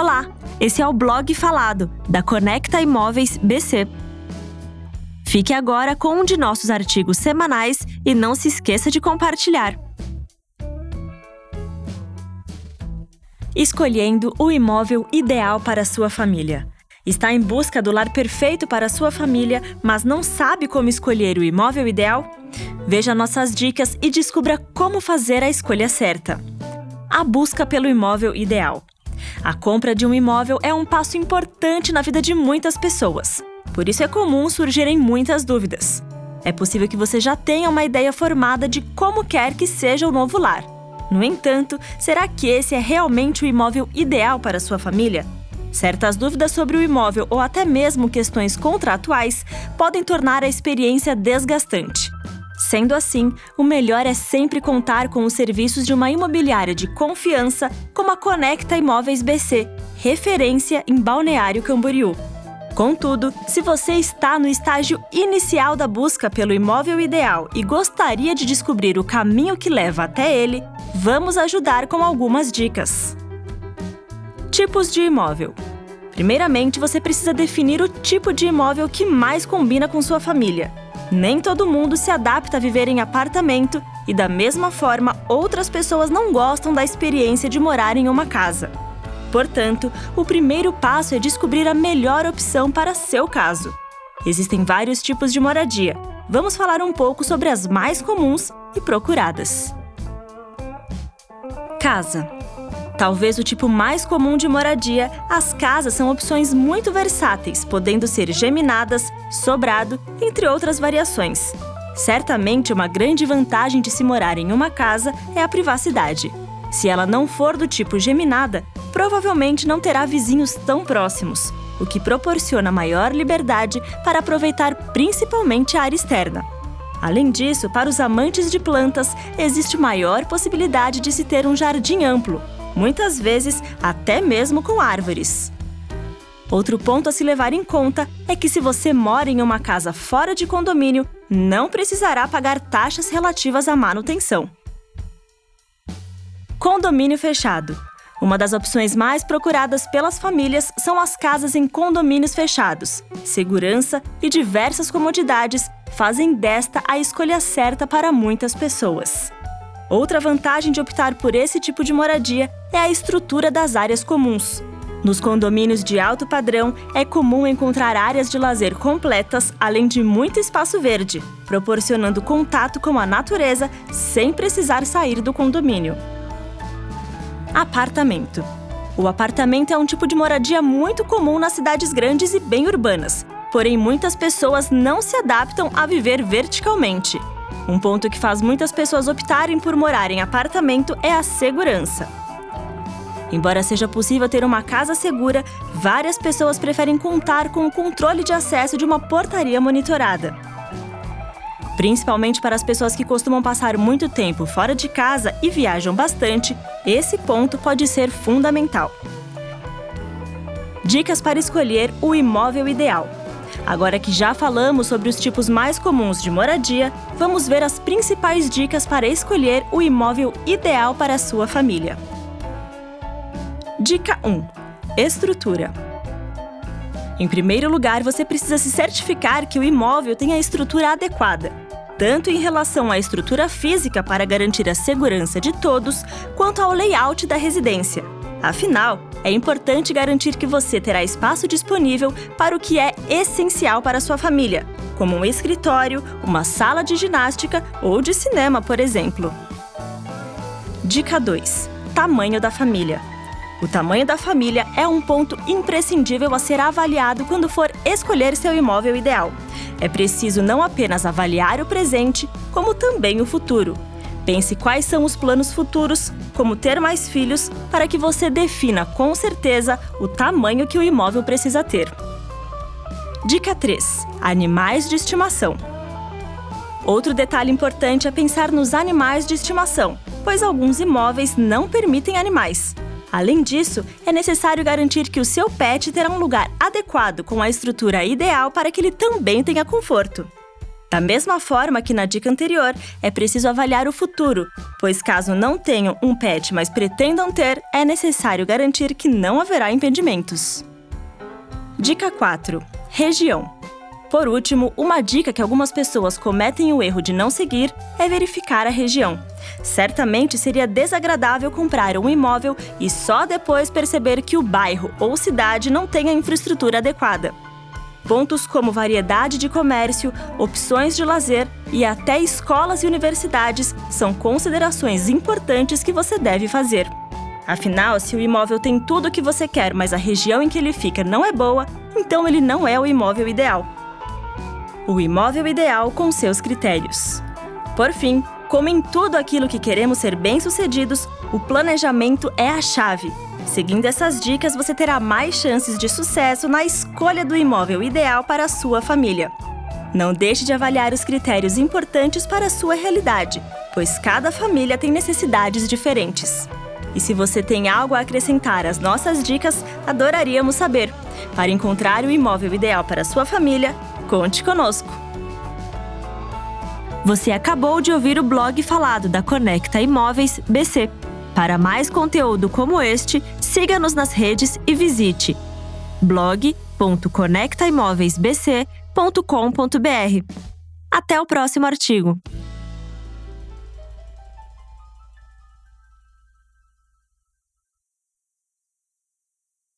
Olá, esse é o blog falado da Conecta Imóveis BC. Fique agora com um de nossos artigos semanais e não se esqueça de compartilhar. Escolhendo o imóvel ideal para sua família. Está em busca do lar perfeito para sua família, mas não sabe como escolher o imóvel ideal? Veja nossas dicas e descubra como fazer a escolha certa. A busca pelo imóvel ideal. A compra de um imóvel é um passo importante na vida de muitas pessoas. Por isso é comum surgirem muitas dúvidas. É possível que você já tenha uma ideia formada de como quer que seja o novo lar. No entanto, será que esse é realmente o imóvel ideal para sua família? Certas dúvidas sobre o imóvel ou até mesmo questões contratuais podem tornar a experiência desgastante. Sendo assim, o melhor é sempre contar com os serviços de uma imobiliária de confiança como a Conecta Imóveis BC, referência em Balneário Camboriú. Contudo, se você está no estágio inicial da busca pelo imóvel ideal e gostaria de descobrir o caminho que leva até ele, vamos ajudar com algumas dicas. Tipos de imóvel. Primeiramente, você precisa definir o tipo de imóvel que mais combina com sua família. Nem todo mundo se adapta a viver em apartamento e, da mesma forma, outras pessoas não gostam da experiência de morar em uma casa. Portanto, o primeiro passo é descobrir a melhor opção para seu caso. Existem vários tipos de moradia. Vamos falar um pouco sobre as mais comuns e procuradas. Casa. Talvez o tipo mais comum de moradia, as casas são opções muito versáteis, podendo ser geminadas, sobrado, entre outras variações. Certamente, uma grande vantagem de se morar em uma casa é a privacidade. Se ela não for do tipo geminada, provavelmente não terá vizinhos tão próximos, o que proporciona maior liberdade para aproveitar principalmente a área externa. Além disso, para os amantes de plantas, existe maior possibilidade de se ter um jardim amplo, muitas vezes até mesmo com árvores. Outro ponto a se levar em conta é que se você mora em uma casa fora de condomínio, não precisará pagar taxas relativas à manutenção. Condomínio fechado. Uma das opções mais procuradas pelas famílias são as casas em condomínios fechados. Segurança e diversas comodidades fazem desta a escolha certa para muitas pessoas. Outra vantagem de optar por esse tipo de moradia é a estrutura das áreas comuns. Nos condomínios de alto padrão, é comum encontrar áreas de lazer completas, além de muito espaço verde, proporcionando contato com a natureza sem precisar sair do condomínio. Apartamento. O apartamento é um tipo de moradia muito comum nas cidades grandes e bem urbanas, porém muitas pessoas não se adaptam a viver verticalmente. Um ponto que faz muitas pessoas optarem por morar em apartamento é a segurança. Embora seja possível ter uma casa segura, várias pessoas preferem contar com o controle de acesso de uma portaria monitorada. Principalmente para as pessoas que costumam passar muito tempo fora de casa e viajam bastante, esse ponto pode ser fundamental. Dicas para escolher o imóvel ideal. Agora que já falamos sobre os tipos mais comuns de moradia, vamos ver as principais dicas para escolher o imóvel ideal para a sua família. Dica 1: Estrutura. Em primeiro lugar, você precisa se certificar que o imóvel tem a estrutura adequada, tanto em relação à estrutura física para garantir a segurança de todos, quanto ao layout da residência. Afinal, é importante garantir que você terá espaço disponível para o que é essencial para sua família, como um escritório, uma sala de ginástica ou de cinema, por exemplo. Dica 2: Tamanho da família. O tamanho da família é um ponto imprescindível a ser avaliado quando for escolher seu imóvel ideal. É preciso não apenas avaliar o presente, como também o futuro. Pense quais são os planos futuros, como ter mais filhos, para que você defina com certeza o tamanho que o imóvel precisa ter. Dica 3: Animais de estimação. Outro detalhe importante é pensar nos animais de estimação, pois alguns imóveis não permitem animais. Além disso, é necessário garantir que o seu pet terá um lugar adequado com a estrutura ideal para que ele também tenha conforto. Da mesma forma que na dica anterior, é preciso avaliar o futuro, pois caso não tenham um pet, mas pretendam ter, é necessário garantir que não haverá impedimentos. Dica 4: Região. Por último, uma dica que algumas pessoas cometem o erro de não seguir é verificar a região. Certamente seria desagradável comprar um imóvel e só depois perceber que o bairro ou cidade não tem a infraestrutura adequada. Pontos como variedade de comércio, opções de lazer e até escolas e universidades são considerações importantes que você deve fazer. Afinal, se o imóvel tem tudo o que você quer, mas a região em que ele fica não é boa, então ele não é o imóvel ideal. O imóvel ideal com seus critérios. Por fim, como em tudo aquilo que queremos ser bem-sucedidos, o planejamento é a chave. Seguindo essas dicas, você terá mais chances de sucesso na escolha do imóvel ideal para a sua família. Não deixe de avaliar os critérios importantes para a sua realidade, pois cada família tem necessidades diferentes. E se você tem algo a acrescentar às nossas dicas, adoraríamos saber. Para encontrar o imóvel ideal para sua família, conte conosco! Você acabou de ouvir o blog falado da Conecta Imóveis BC. Para mais conteúdo como este, siga-nos nas redes e visite blog.conectaimoveisbc.com.br. Até o próximo artigo!